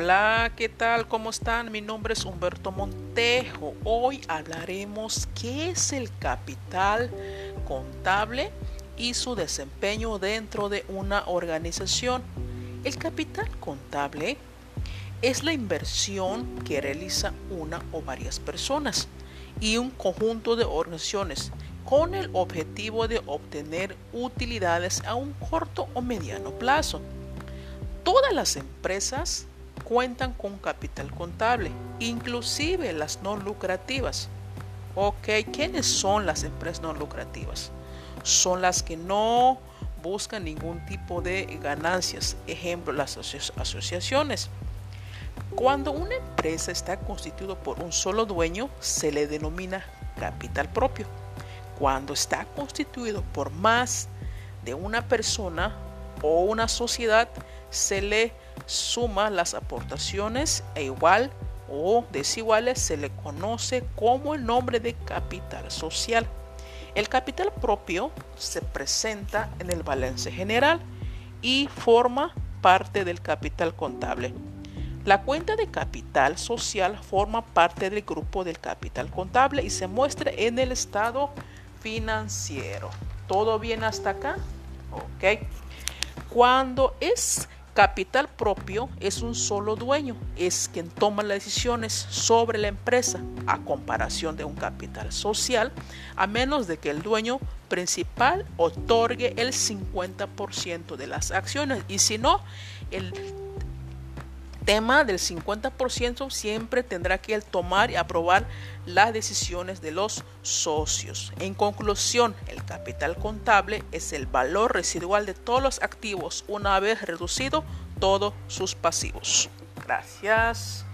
Hola, ¿qué tal? ¿Cómo están? Mi nombre es Humberto Montejo. Hoy hablaremos qué es el capital contable y su desempeño dentro de una organización. El capital contable es la inversión que realiza una o varias personas y un conjunto de organizaciones con el objetivo de obtener utilidades a un corto o mediano plazo. Todas las empresas cuentan con capital contable, inclusive las no lucrativas. Ok, ¿quiénes son las empresas no lucrativas? Son las que no buscan ningún tipo de ganancias. Ejemplo, las asociaciones. Cuando una empresa está constituida por un solo dueño, se le denomina capital propio. Cuando está constituido por más de una persona o una sociedad, se le suma las aportaciones e igual o desiguales se le conoce como el nombre de capital social. El capital propio se presenta en el balance general y forma parte del capital contable. La cuenta de capital social forma parte del grupo del capital contable y se muestra en el estado financiero. ¿Todo bien hasta acá? Ok. Cuando es Capital propio es un solo dueño, es quien toma las decisiones sobre la empresa, a comparación de un capital social, a menos de que el dueño principal otorgue el 50% de las acciones. Y si no, el tema del 50% siempre tendrá que tomar y aprobar las decisiones de los socios. En conclusión, el capital contable es el valor residual de todos los activos una vez reducido todos sus pasivos. Gracias.